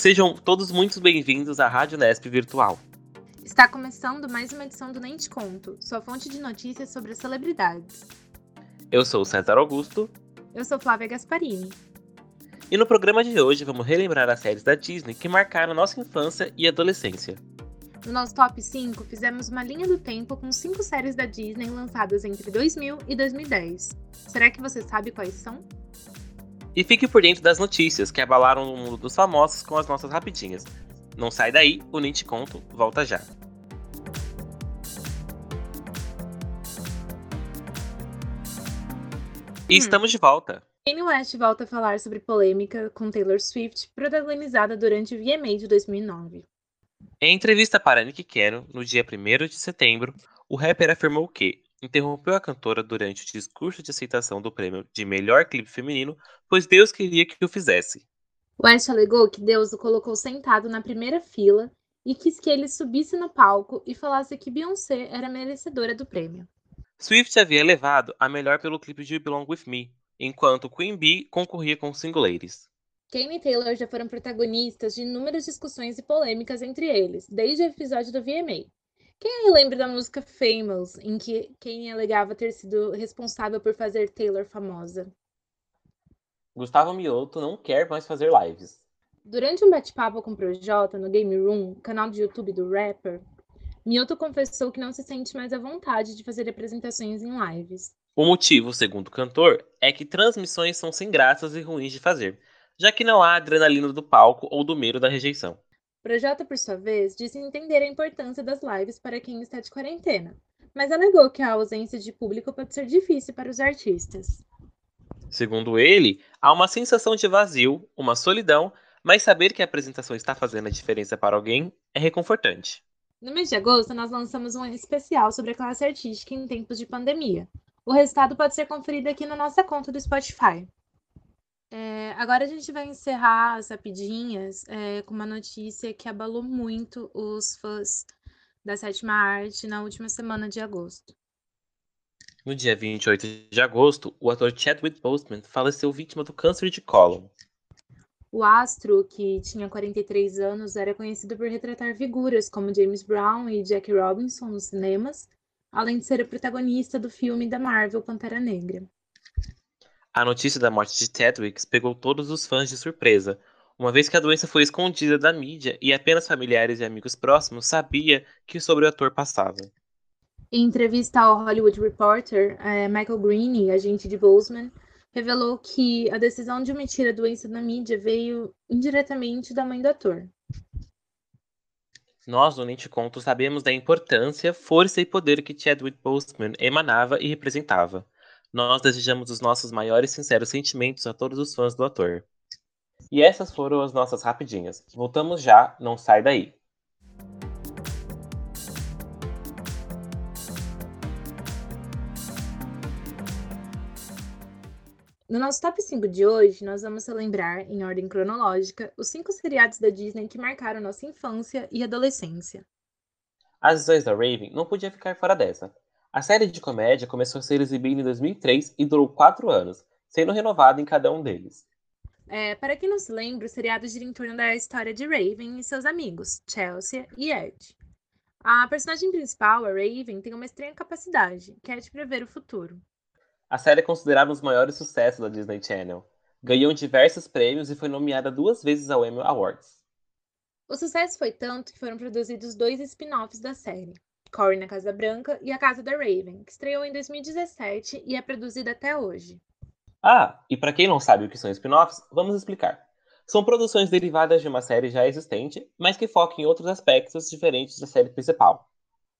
Sejam todos muito bem-vindos à Rádio Nesp Virtual. Está começando mais uma edição do Nem Te Conto, sua fonte de notícias sobre as celebridades. Eu sou o César Augusto. Eu sou Flávia Gasparini. E no programa de hoje vamos relembrar as séries da Disney que marcaram nossa infância e adolescência. No nosso top 5, fizemos uma linha do tempo com cinco séries da Disney lançadas entre 2000 e 2010. Será que você sabe quais são? E fique por dentro das notícias que abalaram o mundo dos famosos com as nossas rapidinhas. Não sai daí, o Nem Te Conto volta já. E hum. estamos de volta. Kanye West volta a falar sobre polêmica com Taylor Swift, protagonizada durante o VMA de 2009. Em entrevista para Nick Cannon, no dia 1 de setembro, o rapper afirmou que interrompeu a cantora durante o discurso de aceitação do prêmio de melhor clipe feminino, pois Deus queria que o fizesse. West alegou que Deus o colocou sentado na primeira fila e quis que ele subisse no palco e falasse que Beyoncé era merecedora do prêmio. Swift havia levado a melhor pelo clipe de Belong With Me, enquanto Queen Bee concorria com Single Ladies. Kane e Taylor já foram protagonistas de inúmeras discussões e polêmicas entre eles, desde o episódio do VMA. Quem aí lembra da música Famous, em que Kane alegava ter sido responsável por fazer Taylor famosa? Gustavo Mioto não quer mais fazer lives. Durante um bate-papo com o Projota no Game Room, canal de YouTube do rapper, Mioto confessou que não se sente mais à vontade de fazer apresentações em lives. O motivo, segundo o cantor, é que transmissões são sem graças e ruins de fazer, já que não há adrenalina do palco ou do medo da rejeição. Projota, por sua vez, disse entender a importância das lives para quem está de quarentena, mas alegou que a ausência de público pode ser difícil para os artistas. Segundo ele, há uma sensação de vazio, uma solidão, mas saber que a apresentação está fazendo a diferença para alguém é reconfortante. No mês de agosto, nós lançamos um especial sobre a classe artística em tempos de pandemia, o resultado pode ser conferido aqui na nossa conta do Spotify. É, agora a gente vai encerrar as rapidinhas é, com uma notícia que abalou muito os fãs da sétima arte na última semana de agosto. No dia 28 de agosto, o ator Chadwick Boseman faleceu vítima do câncer de cólon. O astro, que tinha 43 anos, era conhecido por retratar figuras como James Brown e Jack Robinson nos cinemas além de ser o protagonista do filme da Marvel Pantera Negra. A notícia da morte de Chadwick pegou todos os fãs de surpresa, uma vez que a doença foi escondida da mídia e apenas familiares e amigos próximos sabiam que sobre o ator passava. Em entrevista ao Hollywood Reporter, eh, Michael Green, agente de Boseman, revelou que a decisão de omitir a doença da mídia veio indiretamente da mãe do ator. Nós, no Nente Conto, sabemos da importância, força e poder que Chadwick Boseman emanava e representava. Nós desejamos os nossos maiores e sinceros sentimentos a todos os fãs do ator. E essas foram as nossas rapidinhas. Voltamos já, não sai daí. No nosso top 5 de hoje, nós vamos relembrar, em ordem cronológica, os cinco seriados da Disney que marcaram nossa infância e adolescência. As Visões da Raven não podia ficar fora dessa. A série de comédia começou a ser exibida em 2003 e durou quatro anos, sendo renovada em cada um deles. É, para quem não se lembra, o seriado gira em torno da história de Raven e seus amigos, Chelsea e Ed. A personagem principal, a Raven, tem uma estranha capacidade, que é de prever o futuro. A série é considerada um dos maiores sucessos da Disney Channel. Ganhou diversos prêmios e foi nomeada duas vezes ao Emmy Awards. O sucesso foi tanto que foram produzidos dois spin-offs da série, Cory na Casa Branca e A Casa da Raven, que estreou em 2017 e é produzida até hoje. Ah, e para quem não sabe o que são spin-offs, vamos explicar. São produções derivadas de uma série já existente, mas que focam em outros aspectos diferentes da série principal.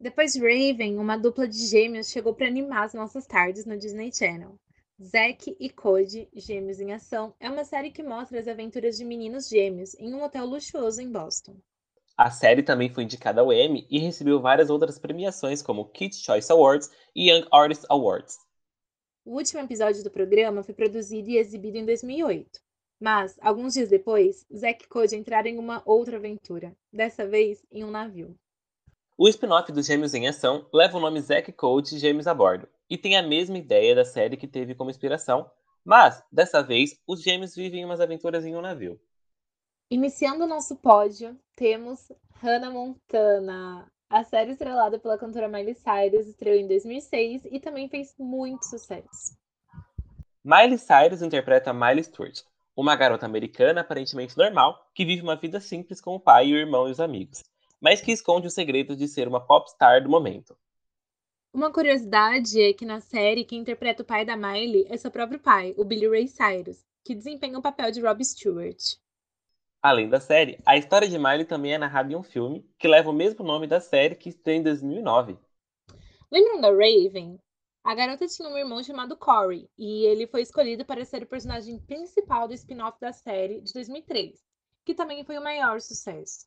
Depois de Raven, uma dupla de gêmeos chegou para animar as nossas tardes no Disney Channel. Zack e Cody, Gêmeos em Ação, é uma série que mostra as aventuras de meninos gêmeos em um hotel luxuoso em Boston. A série também foi indicada ao Emmy e recebeu várias outras premiações, como Kids Choice Awards e Young Artist Awards. O último episódio do programa foi produzido e exibido em 2008. Mas, alguns dias depois, Zack e Cody entraram em uma outra aventura, dessa vez em um navio. O spin-off dos Gêmeos em Ação leva o nome Zack Code Gêmeos a Bordo e tem a mesma ideia da série que teve como inspiração, mas, dessa vez, os gêmeos vivem umas aventuras em um navio. Iniciando o nosso pódio, temos Hannah Montana. A série estrelada pela cantora Miley Cyrus estreou em 2006 e também fez muito sucesso. Miley Cyrus interpreta Miley Stewart, uma garota americana aparentemente normal que vive uma vida simples com o pai, o irmão e os amigos, mas que esconde o segredo de ser uma popstar do momento. Uma curiosidade é que na série quem interpreta o pai da Miley é seu próprio pai, o Billy Ray Cyrus, que desempenha o papel de Rob Stewart. Além da série, a história de Miley também é narrada em um filme que leva o mesmo nome da série que estreou em 2009. Lembram da Raven? A garota tinha um irmão chamado Corey, e ele foi escolhido para ser o personagem principal do spin-off da série de 2003, que também foi o maior sucesso.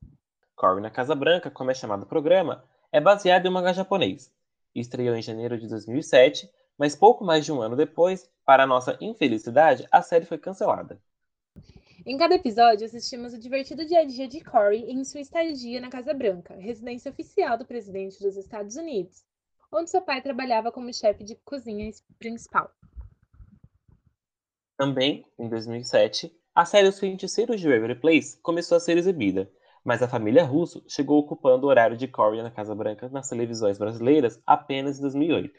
Corey na Casa Branca, como é chamado o programa, é baseado em um mangá japonês. Estreou em janeiro de 2007, mas pouco mais de um ano depois, para nossa infelicidade, a série foi cancelada. Em cada episódio, assistimos o divertido dia a dia de Corey em sua estadia na Casa Branca, residência oficial do presidente dos Estados Unidos, onde seu pai trabalhava como chefe de cozinha principal. Também, em 2007, a série Os Feiticeiros de Waverly Place começou a ser exibida, mas a família Russo chegou ocupando o horário de Corey na Casa Branca nas televisões brasileiras apenas em 2008.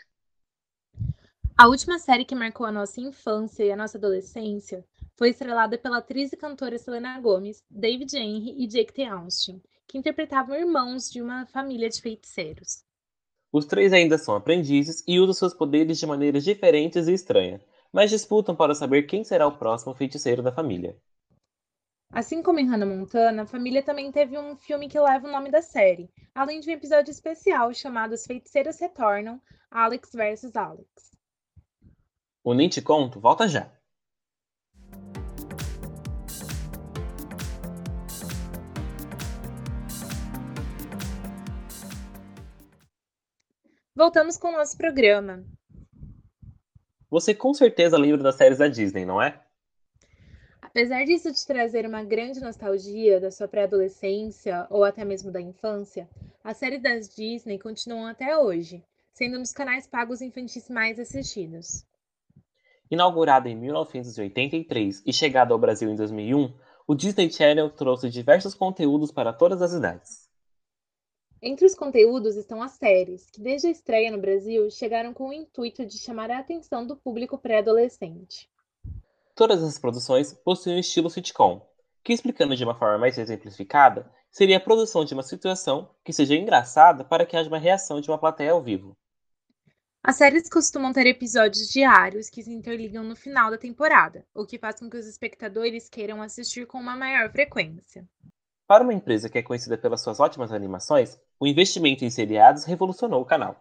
A última série que marcou a nossa infância e a nossa adolescência foi estrelada pela atriz e cantora Selena Gomez, David Henry e Jake T. Austin, que interpretavam irmãos de uma família de feiticeiros. Os três ainda são aprendizes e usam seus poderes de maneiras diferentes e estranhas, mas disputam para saber quem será o próximo feiticeiro da família. Assim como em Hannah Montana, a família também teve um filme que leva o nome da série, além de um episódio especial chamado As Feiticeiras Retornam, Alex vs Alex. O Nem Te Conto volta já! Voltamos com o nosso programa. Você com certeza lembra das séries da Disney, não é? Apesar disso te trazer uma grande nostalgia da sua pré-adolescência ou até mesmo da infância, as séries das Disney continuam até hoje, sendo um dos canais pagos infantis mais assistidos. Inaugurado em 1983 e chegado ao Brasil em 2001, o Disney Channel trouxe diversos conteúdos para todas as idades. Entre os conteúdos estão as séries, que desde a estreia no Brasil chegaram com o intuito de chamar a atenção do público pré-adolescente. Todas as produções possuem um estilo sitcom, que explicando de uma forma mais exemplificada, seria a produção de uma situação que seja engraçada para que haja uma reação de uma plateia ao vivo. As séries costumam ter episódios diários que se interligam no final da temporada, o que faz com que os espectadores queiram assistir com uma maior frequência. Para uma empresa que é conhecida pelas suas ótimas animações, o investimento em seriados revolucionou o canal.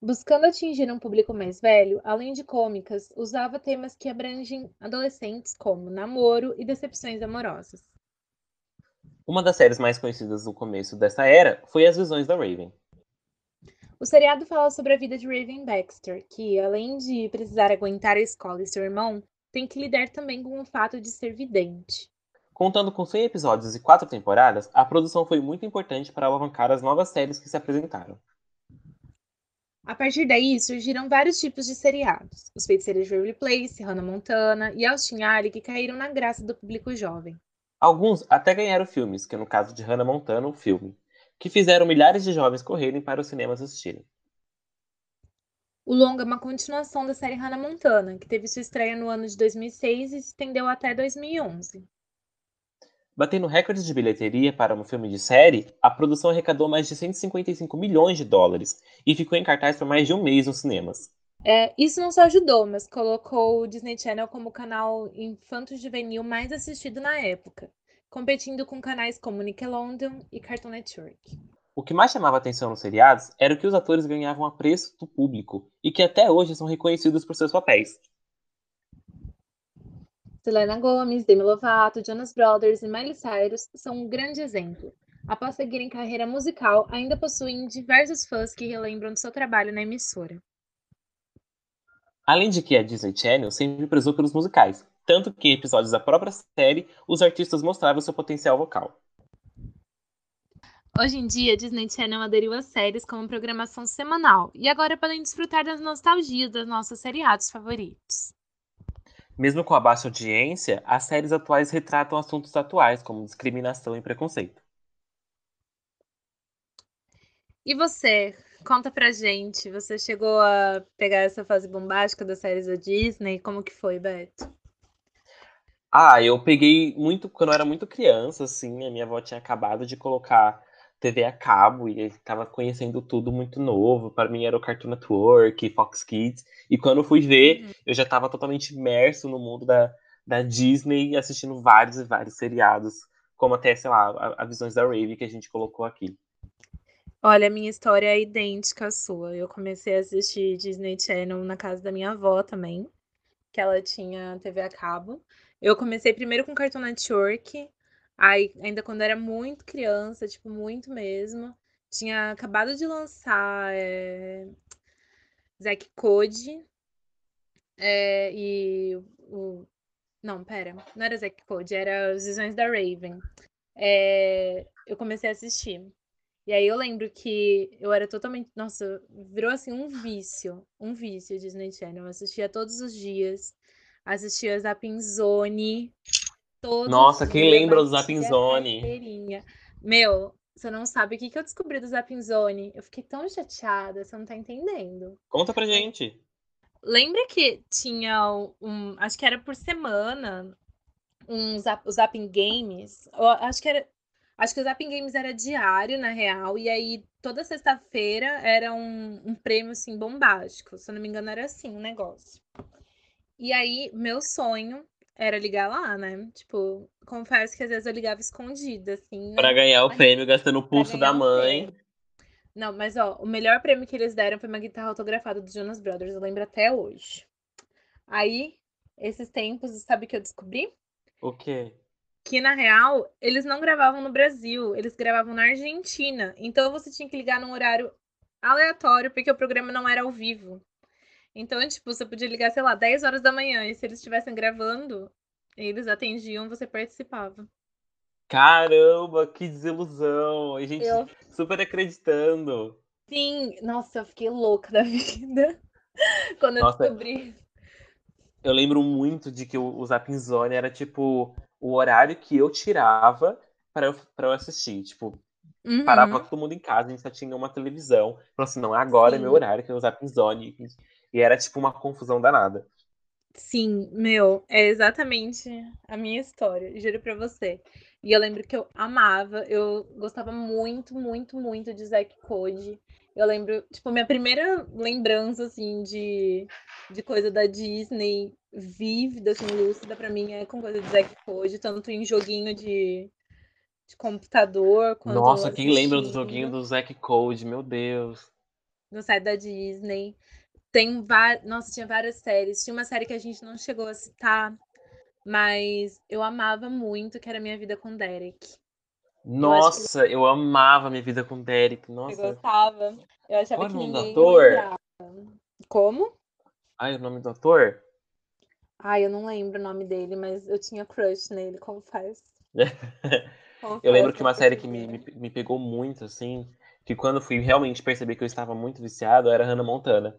Buscando atingir um público mais velho, além de cômicas, usava temas que abrangem adolescentes como namoro e decepções amorosas. Uma das séries mais conhecidas no começo dessa era foi As Visões da Raven. O seriado fala sobre a vida de Raven Baxter, que, além de precisar aguentar a escola e seu irmão, tem que lidar também com o fato de ser vidente. Contando com 100 episódios e 4 temporadas, a produção foi muito importante para alavancar as novas séries que se apresentaram. A partir daí, surgiram vários tipos de seriados. Os feiticeiros de Waverly Place, Hannah Montana e Austin Alley, que caíram na graça do público jovem. Alguns até ganharam filmes, que no caso de Hannah Montana, um filme, que fizeram milhares de jovens correrem para os cinemas assistirem. O longa é uma continuação da série Hannah Montana, que teve sua estreia no ano de 2006 e se estendeu até 2011. Batendo recordes de bilheteria para um filme de série, a produção arrecadou mais de 155 milhões de dólares e ficou em cartaz por mais de um mês nos cinemas. É, isso não só ajudou, mas colocou o Disney Channel como o canal infanto-juvenil mais assistido na época, competindo com canais como Nickelodeon e Cartoon Network. O que mais chamava atenção nos seriados era que os atores ganhavam apreço do público e que até hoje são reconhecidos por seus papéis. Selena Gomez, Demi Lovato, Jonas Brothers e Miley Cyrus são um grande exemplo. Após seguirem carreira musical, ainda possuem diversos fãs que relembram do seu trabalho na emissora. Além de que a Disney Channel sempre prezou pelos musicais, tanto que em episódios da própria série, os artistas mostravam seu potencial vocal. Hoje em dia, a Disney Channel aderiu às séries como programação semanal e agora podem desfrutar das nostalgias dos nossos seriados favoritos. Mesmo com a baixa audiência, as séries atuais retratam assuntos atuais, como discriminação e preconceito. E você? Conta pra gente. Você chegou a pegar essa fase bombástica das séries da Disney? Como que foi, Beto? Ah, eu peguei muito quando eu era muito criança, assim, a minha avó tinha acabado de colocar TV a cabo e estava conhecendo tudo muito novo. Para mim era o Cartoon Network, Fox Kids. E quando eu fui ver, uhum. eu já estava totalmente imerso no mundo da, da Disney, assistindo vários e vários seriados, como até, sei lá, a, a Visões da Rave que a gente colocou aqui. Olha, a minha história é idêntica à sua. Eu comecei a assistir Disney Channel na casa da minha avó também, que ela tinha TV a cabo. Eu comecei primeiro com Cartoon Network, aí ainda quando era muito criança, tipo, muito mesmo. Tinha acabado de lançar é... Zack Code é, e o. Não, pera, não era Zack Code, era Os Visões da Raven. É, eu comecei a assistir. E aí eu lembro que eu era totalmente. Nossa, virou assim um vício. Um vício Disney Channel. Eu assistia todos os dias. Assistia Zapping Zone. Nossa, quem lembra do Zapping Zone? Meu, você não sabe o que, que eu descobri do Zapping Zone. Eu fiquei tão chateada, você não tá entendendo. Conta pra gente. Lembra que tinha um. Acho que era por semana. Um zap, Zapping Games. Eu acho que era. Acho que o Zapping Games era diário, na real, e aí toda sexta-feira era um, um, prêmio, assim, bombástico. Se eu não me engano, era assim o um negócio. E aí, meu sonho era ligar lá, né? Tipo, confesso que às vezes eu ligava escondida, assim. Né? Pra ganhar o prêmio, gastando o pulso da mãe. Não, mas ó, o melhor prêmio que eles deram foi uma guitarra autografada dos Jonas Brothers, eu lembro até hoje. Aí, esses tempos, sabe o que eu descobri? O quê? que na real eles não gravavam no Brasil, eles gravavam na Argentina. Então você tinha que ligar num horário aleatório, porque o programa não era ao vivo. Então, tipo, você podia ligar, sei lá, 10 horas da manhã, e se eles estivessem gravando, eles atendiam, você participava. Caramba, que desilusão! A gente eu... super acreditando. Sim, nossa, eu fiquei louca da vida quando nossa, eu descobri. Eu lembro muito de que o, o Zapinzone era tipo o horário que eu tirava para eu, eu assistir. Tipo, uhum. parava todo mundo em casa, a gente só tinha uma televisão. Falou assim, não, agora Sim. é meu horário, que eu usar Pinzone. E era tipo uma confusão danada. Sim, meu, é exatamente a minha história, juro pra você. E eu lembro que eu amava, eu gostava muito, muito, muito de Zack Code. Eu lembro, tipo, minha primeira lembrança, assim, de, de coisa da Disney vívida, assim, lúcida pra mim é com coisa de Zack Code, tanto em joguinho de, de computador quanto. Nossa, quem lembra do joguinho do Zack Code, meu Deus. No site da Disney. Tem várias. Nossa, tinha várias séries. Tinha uma série que a gente não chegou a citar, mas eu amava muito, que era Minha Vida com Derek. Nossa, eu, que... eu amava Minha Vida com Derek. Nossa. Eu gostava. Eu achava Qual que é o nome do ator? Como? Ai, o nome do ator? Ai, eu não lembro o nome dele, mas eu tinha crush nele, confesso. confesso eu lembro que uma série que me, me, me, pegou muito, assim, que quando fui realmente perceber que eu estava muito viciado, era Hannah Montana.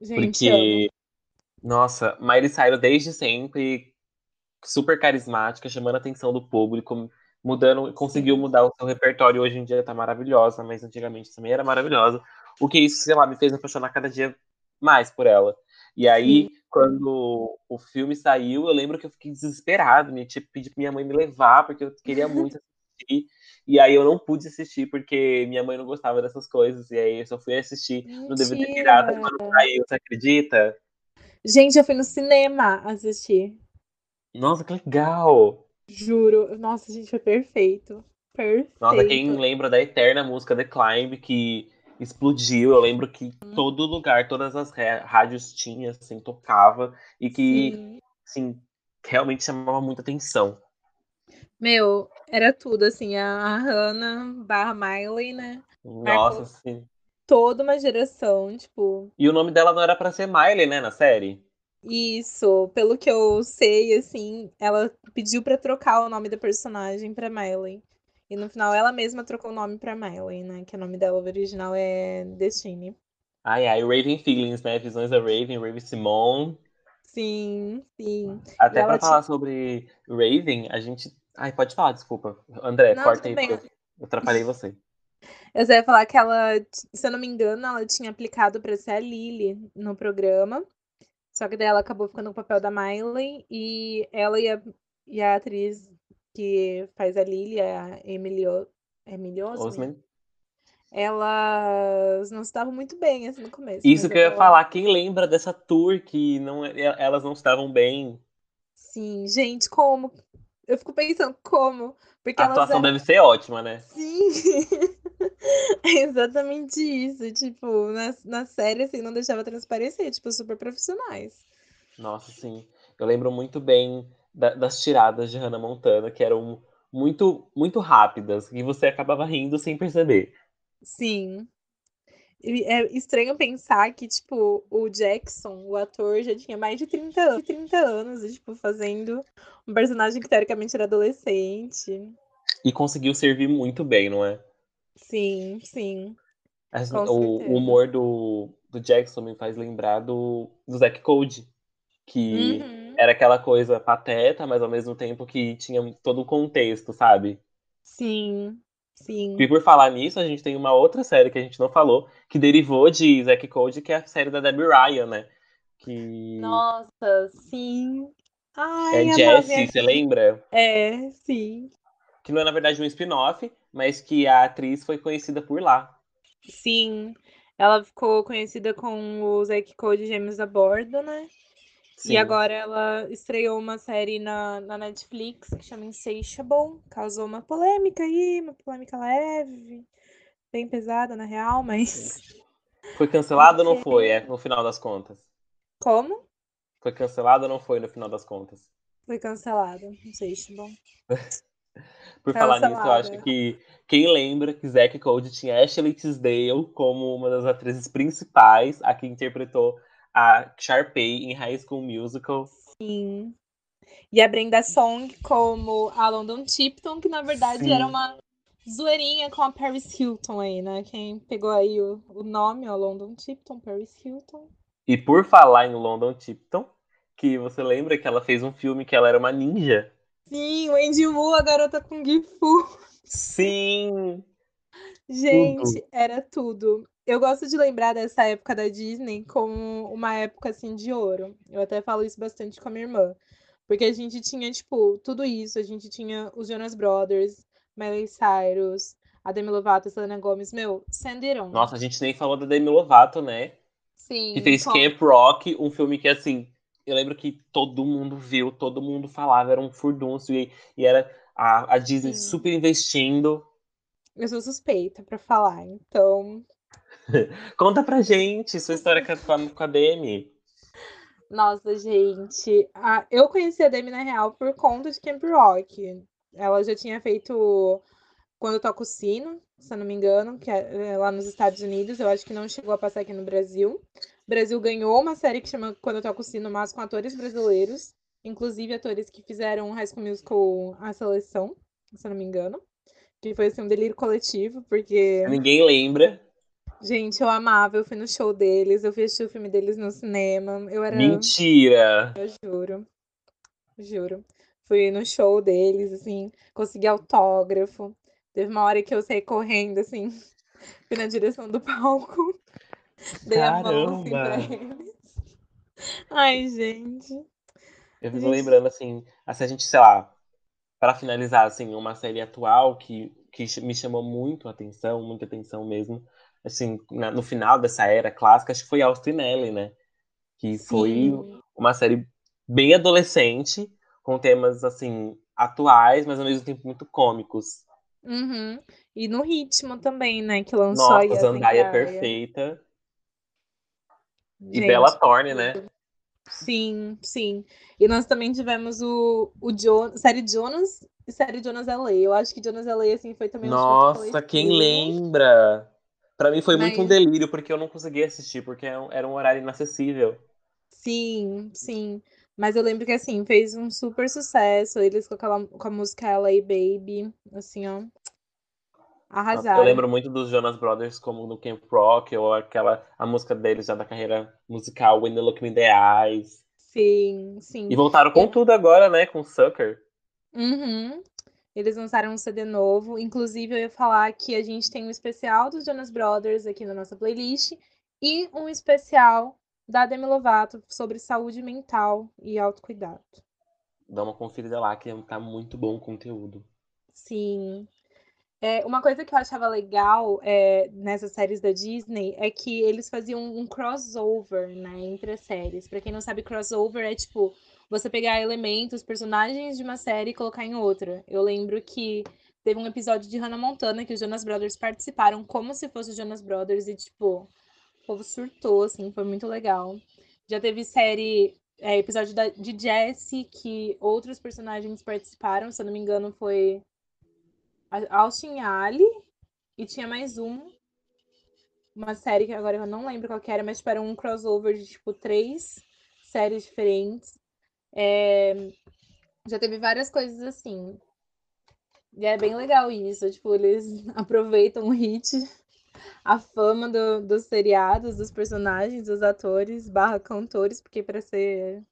Gente, porque, nossa, Miley Cyrus desde sempre super carismática, chamando a atenção do público, mudando, conseguiu mudar o seu repertório. Hoje em dia tá maravilhosa, mas antigamente também era maravilhosa. O que isso, sei lá, me fez apaixonar cada dia mais por ela. E aí, Sim. quando o filme saiu, eu lembro que eu fiquei desesperado, me tipo, pedi pra minha mãe me levar, porque eu queria muito assistir. E aí eu não pude assistir porque minha mãe não gostava dessas coisas. E aí eu só fui assistir Mentira. no DVD pirata quando saiu, você acredita? Gente, eu fui no cinema assistir. Nossa, que legal! Juro. Nossa, gente, foi perfeito. Perfeito. Nossa, quem lembra da eterna música The Climb, que explodiu. Eu lembro que uhum. todo lugar, todas as rádios tinham, assim, tocava e que, Sim. assim, realmente chamava muita atenção. Meu, era tudo, assim, a Hannah barra Miley, né? Nossa, sim. Toda uma geração, tipo. E o nome dela não era para ser Miley, né, na série? Isso, pelo que eu sei, assim, ela pediu para trocar o nome da personagem para Miley. E no final ela mesma trocou o nome pra Miley, né? Que o nome dela original é Destiny. Ai, ai, Raven Feelings, né? Visões da Raven, Raven Simone. Sim, sim. Até pra falar sobre Raven, a gente. Ai, pode falar, desculpa. André, Não, corta aí, porque eu atrapalhei você. Eu só ia falar que ela, se eu não me engano, ela tinha aplicado para ser a Lily no programa. Só que daí ela acabou ficando no papel da Miley e ela e a, e a atriz que faz a Lily, a Emily, Emily Osment, Osment, elas não estavam muito bem assim no começo. Isso que eu ia falar, quem lembra dessa tour que não, elas não estavam bem? Sim, gente, como? Eu fico pensando como. Porque a atuação eram... deve ser ótima, né? Sim. é exatamente isso. Tipo, na, na série, assim, não deixava transparecer, tipo, super profissionais. Nossa, sim. Eu lembro muito bem da, das tiradas de Hannah Montana, que eram muito, muito rápidas, e você acabava rindo sem perceber. Sim. É estranho pensar que, tipo, o Jackson, o ator, já tinha mais de 30 anos, 30 anos e, tipo, fazendo um personagem que teoricamente era adolescente. E conseguiu servir muito bem, não é? Sim, sim. Assim, o, o, humor do, do Jackson me faz lembrar do, do Zack Code, que uhum. era aquela coisa pateta, mas ao mesmo tempo que tinha todo o contexto, sabe? Sim, sim. E por falar nisso, a gente tem uma outra série que a gente não falou, que derivou de Zack Code, que é a série da Debbie Ryan, né? Que... Nossa, sim. Ai, é Jessie, você lembra? É, sim. Que não é, na verdade, um spin-off, mas que a atriz foi conhecida por lá. Sim, ela ficou conhecida com o Zack Code Gêmeos a Bordo, né? Sim. E agora ela estreou uma série na, na Netflix que chama Insatiable. Causou uma polêmica aí, uma polêmica leve, bem pesada na real, mas. Foi cancelado ou não foi? É, no final das contas. Como? Foi cancelado ou não foi no final das contas? Foi cancelado, Insatiable. Por falar nisso, eu acho que quem lembra que Zack Code tinha Ashley Tisdale como uma das atrizes principais, a que interpretou a Sharpay em High School Musical. Sim. E a Brenda Song como a London Tipton, que na verdade Sim. era uma zoeirinha com a Paris Hilton aí, né? Quem pegou aí o, o nome, ó, London Tipton, Paris Hilton. E por falar em London Tipton, que você lembra que ela fez um filme que ela era uma ninja? Sim, Wendy Wu, a garota com Gifu. Sim! Gente, tudo. era tudo. Eu gosto de lembrar dessa época da Disney como uma época assim de ouro. Eu até falo isso bastante com a minha irmã. Porque a gente tinha, tipo, tudo isso. A gente tinha os Jonas Brothers, Miley Cyrus, a Demi Lovato, a Selena Gomez. Meu, Sanderon. Nossa, a gente nem falou da Demi Lovato, né? Sim. Que fez Camp Rock, um filme que, assim, eu lembro que todo mundo viu, todo mundo falava, era um furdunço. E, e era a, a Disney Sim. super investindo. Eu sou suspeita para falar, então Conta pra gente sua história com a, Demi. Nossa, gente. A, eu conheci a Demi, na real, por conta de Camp Rock. Ela já tinha feito Quando eu Toco Sino, se eu não me engano, que é, é lá nos Estados Unidos. Eu acho que não chegou a passar aqui no Brasil. O Brasil ganhou uma série que chama Quando eu Toco Sino, mas com atores brasileiros. Inclusive atores que fizeram High School Musical A Seleção, se eu não me engano. Que foi assim, um delírio coletivo, porque. Ninguém lembra. Gente, eu amava, eu fui no show deles, eu assisti o filme deles no cinema. Eu era. Mentira! Eu juro. Juro. Fui no show deles, assim, consegui autógrafo. Teve uma hora que eu saí correndo, assim, fui na direção do palco. Dei Caramba. a mão assim pra eles. Ai, gente. Eu fico gente... lembrando, assim, assim, a gente, sei lá, para finalizar, assim, uma série atual que, que me chamou muito a atenção, muita atenção mesmo, assim, na, no final dessa era clássica, acho que foi Austin Ellie, né? Que Sim. foi uma série bem adolescente, com temas, assim, atuais, mas ao mesmo tempo muito cômicos. Uhum. E no ritmo também, né? Que lançou Nossa, a Zandaia é perfeita. Gente, e Bella Thorne, né? Sim, sim. E nós também tivemos o, o série Jonas e série Jonas LA. Eu acho que Jonas LA, assim, foi também um Nossa, quem lembra? Para mim foi Mas... muito um delírio, porque eu não consegui assistir, porque é era um horário inacessível. Sim, sim. Mas eu lembro que, assim, fez um super sucesso. Eles com, aquela, com a música LA Baby, assim, ó. Arrasaram. Eu lembro muito dos Jonas Brothers, como no Camp Rock, ou aquela, a música deles já da carreira musical, When You Look Me the Eyes. Sim, sim. E voltaram com tudo agora, né? Com Sucker. Uhum. Eles lançaram um CD novo. Inclusive, eu ia falar que a gente tem um especial dos Jonas Brothers aqui na nossa playlist e um especial da Demi Lovato sobre saúde mental e autocuidado. Dá uma conferida lá, que tá muito bom o conteúdo. Sim. É, uma coisa que eu achava legal é, nessas séries da Disney é que eles faziam um crossover né, entre as séries. Pra quem não sabe, crossover é tipo você pegar elementos, personagens de uma série e colocar em outra. Eu lembro que teve um episódio de Hannah Montana que os Jonas Brothers participaram como se fosse os Jonas Brothers e, tipo, o povo surtou, assim, foi muito legal. Já teve série, é, episódio da, de Jessie que outros personagens participaram, se eu não me engano, foi Austin Ali e tinha mais um. Uma série que agora eu não lembro qual era, mas tipo, era um crossover de tipo três séries diferentes. É... Já teve várias coisas assim. E é bem legal isso. Tipo, eles aproveitam o hit, a fama do, dos seriados, dos personagens, dos atores, barra cantores, porque para ser.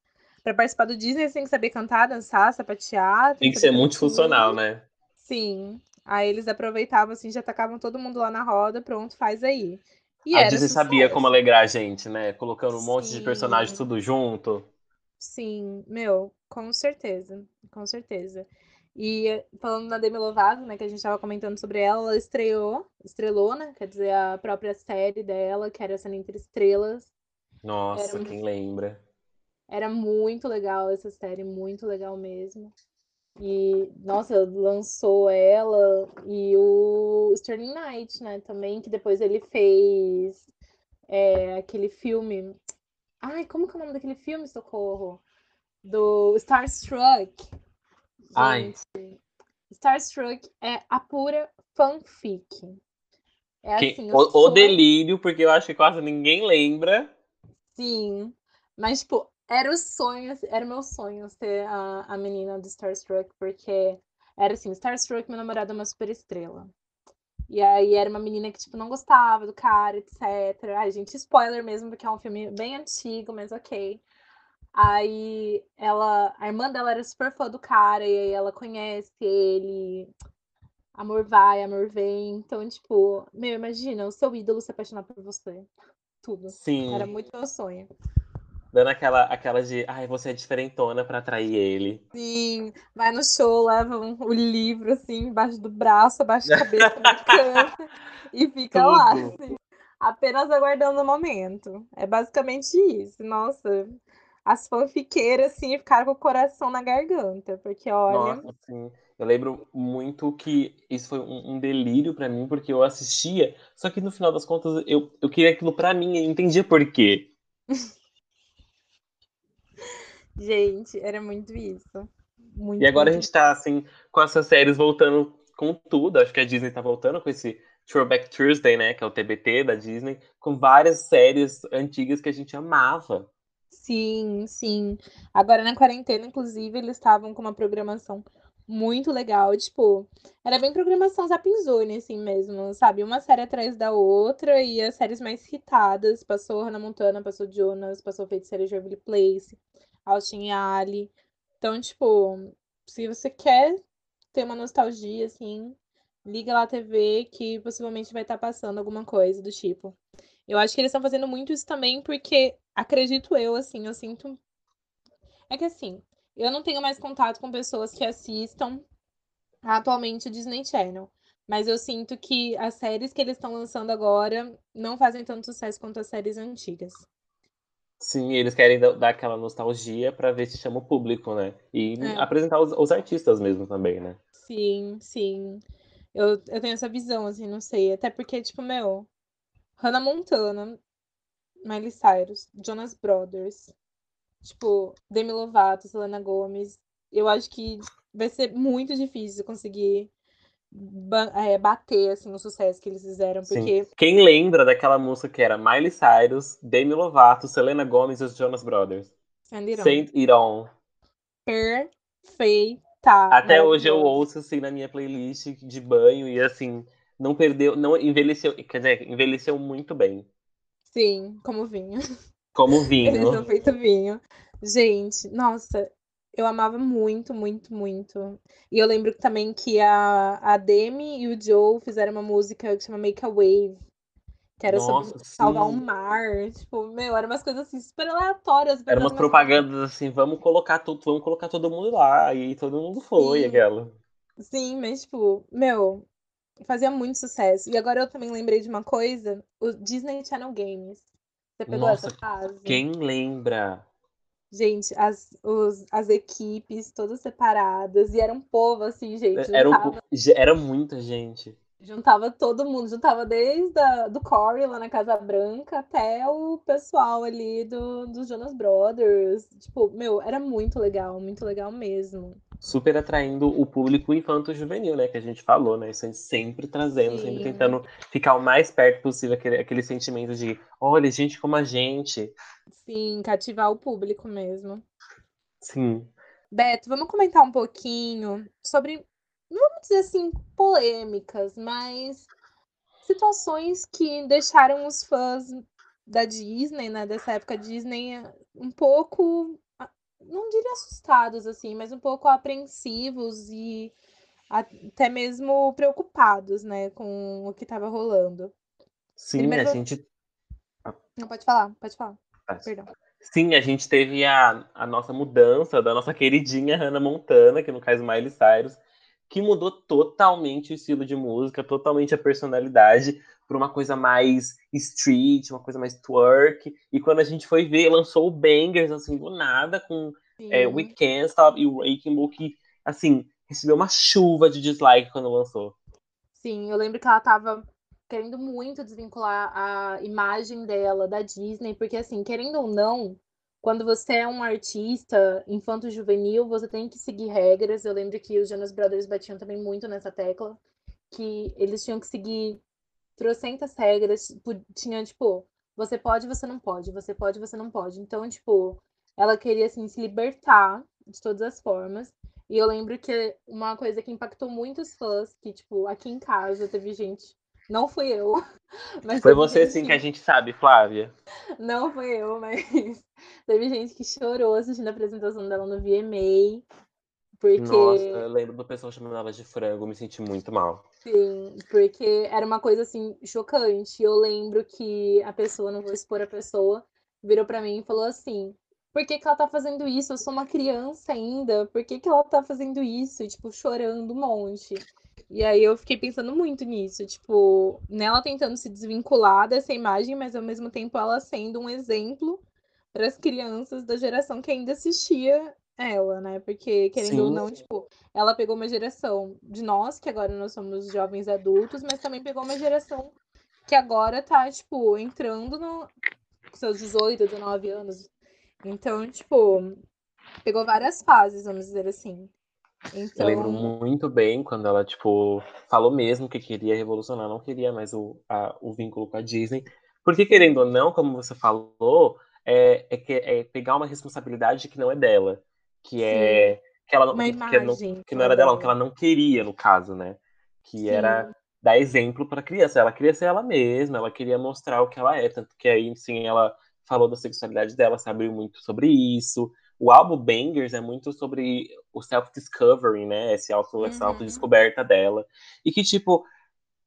Pra participar do Disney, você tem que saber cantar, dançar, sapatear. Tem, tem que ser multifuncional, né? Sim. Aí eles aproveitavam, assim, já tacavam todo mundo lá na roda, pronto, faz aí. E a Disney sucesso. sabia como alegrar a gente, né? Colocando um Sim. monte de personagens tudo junto. Sim, meu, com certeza, com certeza. E falando da Demi Lovato, né, que a gente estava comentando sobre ela, ela estreou, estrelou, né, quer dizer, a própria série dela, que era Cena Entre Estrelas. Nossa, era, quem lembra? Era muito legal essa série, muito legal mesmo. E, nossa, lançou ela e o Sterling Knight, né, também, que depois ele fez é, aquele filme. Ai, como que é o nome daquele filme, socorro? Do Starstruck. Ai. Starstruck é a pura fanfic. É que, assim, o, o delírio, porque eu acho que quase ninguém lembra. Sim. Mas, tipo, era o sonho, era o meu sonho ser a, a menina do Starstruck, porque era assim, Starstruck, meu namorado é uma super estrela. E aí era uma menina que, tipo, não gostava do cara, etc. Ai, gente, spoiler mesmo, porque é um filme bem antigo, mas ok. Aí ela, a irmã dela era super fã do cara, e aí ela conhece ele. Amor vai, amor vem. Então, tipo, meu, imagina o seu ídolo se apaixonar por você. Tudo. Sim. Era muito meu sonho dando aquela, aquela de, ai, você é diferentona para atrair ele. Sim, vai no show, leva um, o livro assim, embaixo do braço, abaixo da cabeça na cama e fica Tudo. lá, assim, apenas aguardando o momento. É basicamente isso. Nossa, as fanfiqueiras, assim, ficaram com o coração na garganta, porque olha. Nossa, sim. Eu lembro muito que isso foi um, um delírio para mim, porque eu assistia, só que no final das contas eu, eu queria aquilo para mim, eu entendia por quê. Gente, era muito isso. Muito, e agora muito. a gente tá, assim, com essas séries voltando com tudo. Acho que a Disney tá voltando com esse Throwback Thursday, né? Que é o TBT da Disney, com várias séries antigas que a gente amava. Sim, sim. Agora na quarentena, inclusive, eles estavam com uma programação muito legal. Tipo, era bem programação Zapinzone, assim mesmo, sabe? Uma série atrás da outra e as séries mais hitadas. Passou Hannah Montana, passou Jonas, passou Feiticeira de Waverly Place. Austin Ali. Então, tipo, se você quer ter uma nostalgia, assim, liga lá a TV que possivelmente vai estar tá passando alguma coisa do tipo. Eu acho que eles estão fazendo muito isso também porque, acredito eu, assim, eu sinto. É que assim, eu não tenho mais contato com pessoas que assistam atualmente o Disney Channel. Mas eu sinto que as séries que eles estão lançando agora não fazem tanto sucesso quanto as séries antigas. Sim, eles querem dar aquela nostalgia para ver se chama o público, né? E é. apresentar os, os, artistas mesmo também, né? Sim, sim. Eu, eu tenho essa visão, assim, não sei. Até porque, tipo, meu, Hannah Montana, Miley Cyrus, Jonas Brothers, tipo, Demi Lovato, Selena Gomez. Eu acho que vai ser muito difícil conseguir é, bater assim o sucesso que eles fizeram, porque Sim. quem lembra daquela música que era Miley Cyrus, Demi Lovato, Selena Gomez e os Jonas Brothers? Saint It On. Perfeita. Até hoje eu ouço assim na minha playlist de banho e assim não perdeu, não envelheceu, quer dizer, envelheceu muito bem. Sim, como vinho. Como vinho. Eles são feito vinho. Gente, nossa, eu amava muito, muito, muito. E eu lembro também que a, a Demi e o Joe fizeram uma música que chama Make a Wave, que era Nossa, sobre salvar um sim. mar. Tipo, meu, eram umas coisas assim super aleatórias. Eram umas propagandas assim, vamos colocar tudo, vamos colocar todo mundo lá. E todo mundo foi, Sim, aquela. sim, mas tipo, meu, fazia muito sucesso. E agora eu também lembrei de uma coisa, o Disney Channel Games. Você pegou essa Nossa, fase? quem lembra? Gente, as, os, as equipes todas separadas, e era um povo assim, gente, Era, um, po- era muita gente. Juntava todo mundo, juntava desde a, do Corey lá na Casa Branca até o pessoal ali do, dos Jonas Brothers. Tipo, meu, era muito legal, muito legal mesmo. Super atraindo o público infanto-juvenil, né? Que a gente falou, né? Isso a gente sempre trazendo, sempre Sim, tentando ficar o mais perto possível aquele, aquele sentimento de olha, gente como a gente. sim, cativar o público mesmo. Sim. Beto, vamos comentar um pouquinho sobre, vamos dizer assim, polêmicas, mas situações que deixaram os fãs da Disney, né, dessa época Disney, um pouco, a- não diria assustados, assim, mas um pouco apreensivos e até mesmo preocupados, né, com o que estava rolando. Sim, a Primeiro, gente. não pode falar, pode falar, perdão. Sim, a gente teve a, a nossa mudança da nossa queridinha Hannah Montana, que no caso Miley Cyrus, que mudou totalmente o estilo de música, totalmente a personalidade, para uma coisa mais street, uma coisa mais twerk. E quando a gente foi ver, lançou o Bangers, assim, do nada, com é, Sim. We Can't Stop e o Rainbow, que, assim, recebeu uma chuva de dislike quando lançou. Sim, eu lembro que ela tava querendo muito desvincular a imagem dela da Disney, porque assim, querendo ou não, quando você é um artista infanto-juvenil, você tem que seguir regras. Eu lembro que os Jonas Brothers batiam também muito nessa tecla, que eles tinham que seguir trocentas regras, tinha tipo, você pode, você não pode, você pode, você não pode. Então, tipo, ela queria assim se libertar de todas as formas. E eu lembro que uma coisa que impactou muitos fãs, que, tipo, aqui em casa teve gente. Não fui eu, mas Foi você, gente sim, que a gente sabe, Flávia. Não fui eu, mas teve gente que chorou assistindo a apresentação dela no VMA. Porque, Nossa, eu lembro do pessoal chamando ela de frango, me senti muito mal. sim, porque era uma coisa assim chocante. Eu lembro que a pessoa, não vou expor a pessoa, virou pra mim e falou assim: por que, que ela tá fazendo isso? Eu sou uma criança ainda, por que, que ela tá fazendo isso? E, tipo, chorando um monte. E aí eu fiquei pensando muito nisso, tipo, nela tentando se desvincular dessa imagem, mas ao mesmo tempo ela sendo um exemplo para as crianças da geração que ainda assistia ela, né? Porque, querendo ou Sim, não, tipo, ela pegou uma geração de nós, que agora nós somos jovens adultos, mas também pegou uma geração que agora tá, tipo, entrando no com seus 18, 19 anos. Então, tipo, pegou várias fases, vamos dizer assim. Eu lembro Então, muito bem quando ela, tipo, falou mesmo que queria revolucionar, não queria mais o, a- o vínculo com a Disney. Porque, querendo ou não, como você falou, é, é, que, é pegar uma responsabilidade que não é dela. Que sim, é. Que, ela, não- uma que, não, que que não é era dela, que ela não queria, no caso, né? Que era Sim, dar exemplo para criança. Ela queria ser ela mesma, ela queria mostrar o que ela é. Tanto que aí, sim, ela falou da sexualidade dela, se abriu muito sobre isso. O álbum Bangers é muito sobre o self-discovery, né? Esse auto, essa uhum, autodescoberta dela. E que, tipo,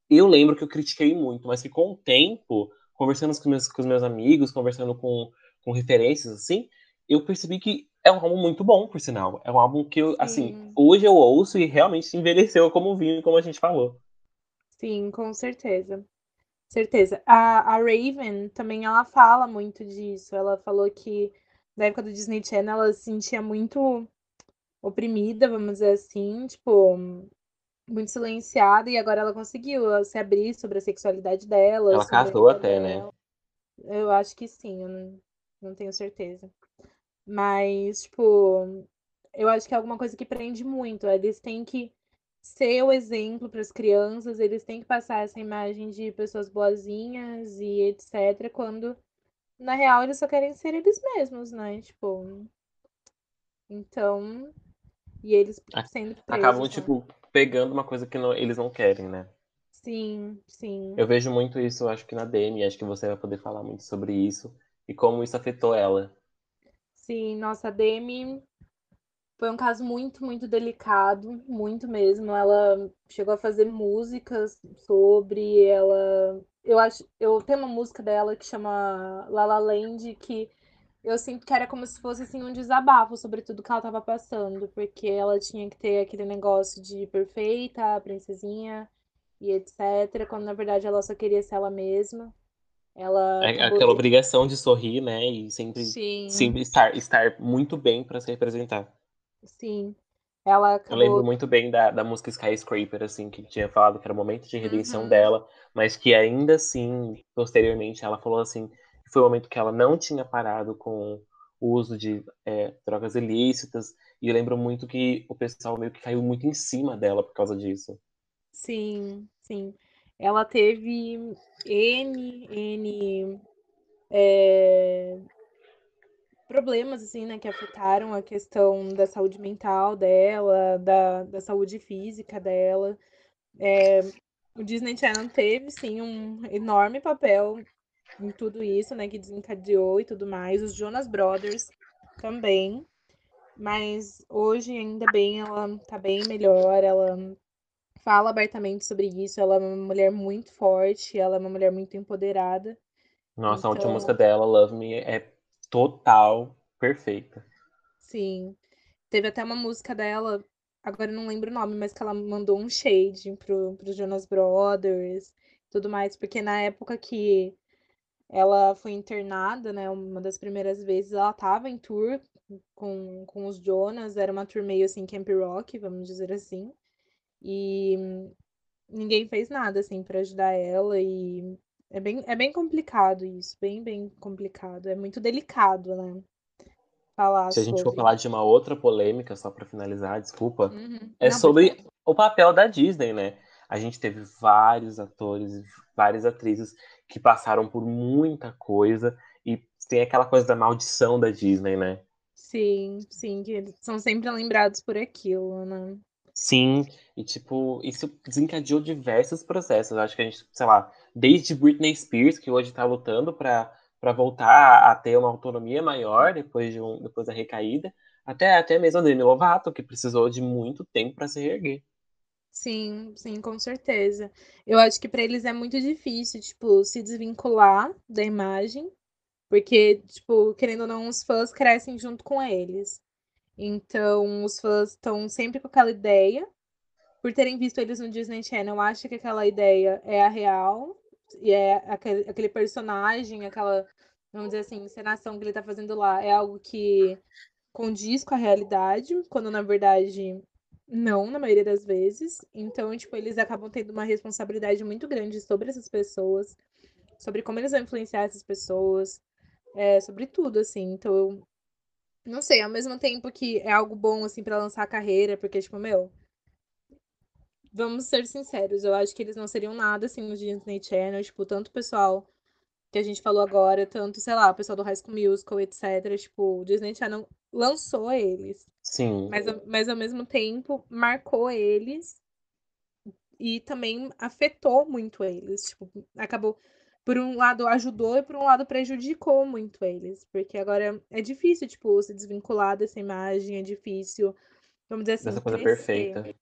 eu lembro que eu critiquei muito, mas que com o tempo, conversando com, meus, com os meus amigos, conversando com, com referências, assim, eu percebi que é um álbum muito bom, por sinal. É um álbum que, eu, assim, sim, hoje eu ouço e realmente envelheceu como vinho, como a gente falou. sim, com certeza. Certeza. A, a Raven também ela fala muito disso. Ela falou que na época do Disney Channel ela se sentia muito oprimida, vamos dizer assim, tipo, muito silenciada, e agora ela conseguiu se abrir sobre a sexualidade dela, Ela casou até, né? dela. Eu acho que sim, eu não, não tenho certeza. Mas, tipo, eu acho que é alguma coisa que prende muito. Eles têm que ser o exemplo para as crianças, eles têm que passar essa imagem de pessoas boazinhas e etc. Quando, na real, eles só querem ser eles mesmos, né? Tipo, então. E eles sendo Acabam, presos, né? tipo, pegando uma coisa que não- eles não querem, né? Sim, sim. Eu vejo muito isso, acho que na Demi, acho que você vai poder falar muito sobre isso e como isso afetou ela. Sim, nossa, a Demi foi um caso muito, muito delicado, muito mesmo. Ela chegou a fazer músicas sobre ela. Eu acho, eu tenho uma música dela que chama La La Land que eu sinto que era como se fosse assim um desabafo sobre tudo que ela estava passando, porque ela tinha que ter aquele negócio de perfeita, princesinha e etc, quando na verdade ela só queria ser ela mesma. Ela é, aquela obrigação de sorrir, né, e sempre, Sim. sempre estar, estar muito bem para se representar. Sim. Ela acabou... Eu lembro muito bem da, da música Skyscraper, assim, que tinha falado que era o momento de redenção uhum. dela, mas que ainda assim, posteriormente, ela falou assim, que foi o momento que ela não tinha parado com o uso de é, drogas ilícitas, e eu lembro muito que o pessoal meio que caiu muito em cima dela por causa disso. Sim, sim. Ela teve N, N é, problemas, assim, né, que afetaram a questão da saúde mental dela, da, da saúde física dela. É, o Disney Channel teve, sim, um enorme papel em tudo isso, né, que desencadeou e tudo mais. Os Jonas Brothers também. Mas hoje, ainda bem, ela tá bem melhor, ela fala abertamente sobre isso. Ela é uma mulher muito forte, ela é uma mulher muito empoderada. Nossa, então... a última então música dela, Love Me, é total perfeita. Sim. Teve até uma música dela, agora eu não lembro o nome, mas que ela mandou um shade pro, pro Jonas Brothers tudo mais, porque na época que ela foi internada, né, uma das primeiras vezes, ela tava em tour com, com os Jonas, era uma tour meio assim, Camp Rock, vamos dizer assim, e ninguém fez nada, assim, para ajudar ela, e é bem, é bem complicado isso, bem, bem complicado. É muito delicado, né? Falar Se a gente sobre... for falar de uma outra polêmica, só para finalizar, desculpa, uhum. é Não, sobre o papel da Disney, né? A gente teve vários atores, várias atrizes que passaram por muita coisa e tem aquela coisa da maldição da Disney, né? Sim, sim, que eles são sempre lembrados por aquilo, né? Sim, e tipo, isso desencadeou diversos processos. Acho que a gente, sei lá, desde Britney Spears, que hoje tá lutando para para voltar a ter uma autonomia maior depois de um, depois da recaída, até até mesmo a Demi Lovato, que precisou de muito tempo para se reerguer. Sim, sim, com certeza. Eu acho que para eles é muito difícil, tipo, se desvincular da imagem, porque, tipo, querendo ou não, os fãs crescem junto com eles. Então, os fãs estão sempre com aquela ideia. Por terem visto eles no Disney Channel, acham que aquela ideia é a real. E é aquele, aquele personagem, aquela, vamos dizer assim, encenação que ele tá fazendo lá é algo que condiz com a realidade, quando na verdade não, na maioria das vezes. Então, tipo, eles acabam tendo uma responsabilidade muito grande sobre essas pessoas, sobre como eles vão influenciar essas pessoas, é, sobre tudo, assim. Então, não sei, ao mesmo tempo que é algo bom, assim, para lançar a carreira, porque, tipo, meu. Vamos ser sinceros, eu acho que eles não seriam nada assim no Disney Channel, tipo, tanto o pessoal que a gente falou agora, tanto, sei lá, o pessoal do High School Musical, etc. Tipo, o Disney Channel lançou eles. Sim. Mas, mas ao mesmo tempo marcou eles e também afetou muito eles. Tipo, acabou por um lado ajudou e por um lado prejudicou muito eles, porque agora é difícil, tipo, se desvincular dessa imagem, é difícil, vamos dizer assim, Essa coisa crescer. perfeita.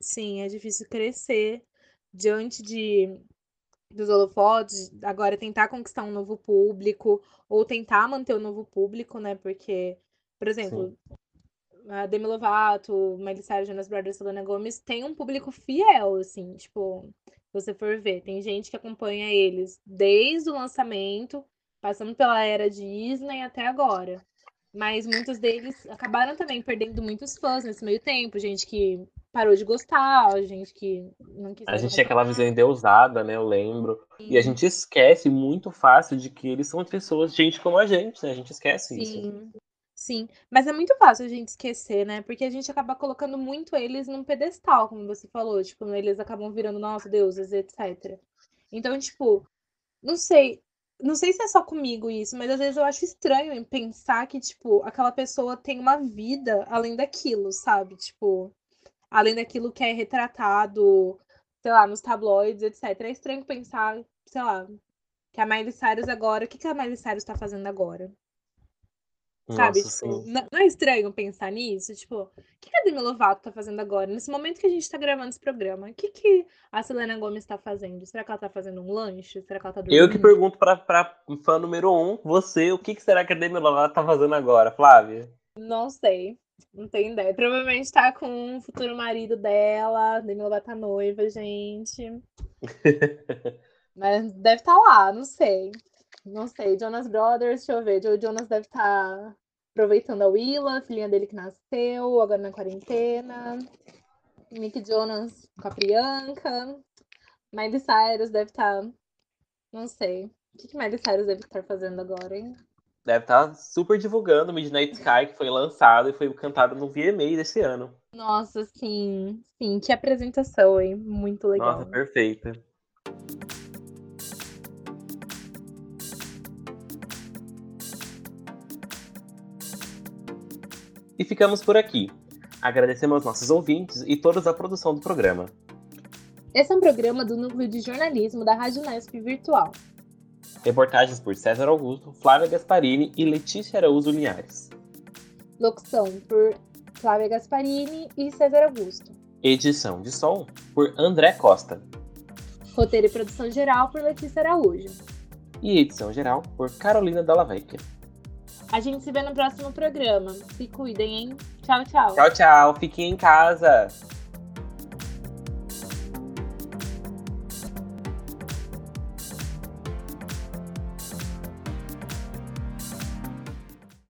Sim, é difícil crescer diante de dos holofotes, agora tentar conquistar um novo público ou tentar manter o um novo público, né? Porque, por exemplo, Sim. a Demi Lovato, Miley Cyrus, Jonas Brothers, Selena Gomez tem um público fiel, assim, tipo, você for ver. Tem gente que acompanha eles desde o lançamento, passando pela era Disney até agora. Mas muitos deles acabaram também perdendo muitos fãs nesse meio tempo. Gente que parou de gostar, gente que não quis. A gente tinha aquela visão endeusada, né? Eu lembro. Sim. E a gente esquece muito fácil de que eles são pessoas, gente como a gente, né? A gente esquece Sim. isso. Sim, mas é muito fácil a gente esquecer, né? Porque a gente acaba colocando muito eles num pedestal, como você falou. Tipo, eles acabam virando, nossa, deuses, etc. Então, tipo, não sei. Não sei se é só comigo isso, mas às vezes eu acho estranho em pensar que, tipo, aquela pessoa tem uma vida além daquilo, sabe? Tipo, além daquilo que é retratado, sei lá, nos tabloides, etc. É estranho pensar, sei lá, que a Miley Cyrus agora. O que, que a Miley Cyrus tá fazendo agora? Sabe? Nossa, Tipo, não não é estranho pensar nisso? Tipo, o que a Demi Lovato tá fazendo agora? Nesse momento que a gente tá gravando esse programa, o que que a Selena Gomez tá fazendo? Será que ela tá fazendo um lanche? Será que ela tá Eu que dormindo? pergunto pra, pra fã número um, você, o que, que será que a Demi Lovato tá fazendo agora, Flávia? Não sei. Não tenho ideia. Provavelmente tá com o futuro marido dela. Demi Lovato tá noiva, gente. Mas deve estar lá, não sei. Não sei. Jonas Brothers, deixa eu ver. Joe Jonas deve estar aproveitando a Willa, filhinha dele que nasceu, agora na quarentena. Nick Jonas com a Priyanka. Miley Cyrus deve estar. Não sei. O que, que Miley Cyrus deve estar fazendo agora, hein? Deve estar super divulgando Midnight Sky, que foi lançado e foi cantado no VMA desse ano. Nossa, sim. Sim, que apresentação, hein? Muito legal. Nossa, perfeita. E ficamos por aqui. Agradecemos aos nossos ouvintes e todos a produção do programa. Esse é um programa do Núcleo de Jornalismo da Rádio Nesp Virtual. Reportagens por César Augusto, Flávia Gasparini e Letícia Araújo Linhares. Locução por Flávia Gasparini e César Augusto. Edição de som por André Costa. Roteiro e produção geral por Letícia Araújo. E edição geral por Carolina Dalla Vecchia. A gente se vê no próximo programa. Se cuidem, hein? Tchau, tchau. Tchau, tchau. Fiquem em casa.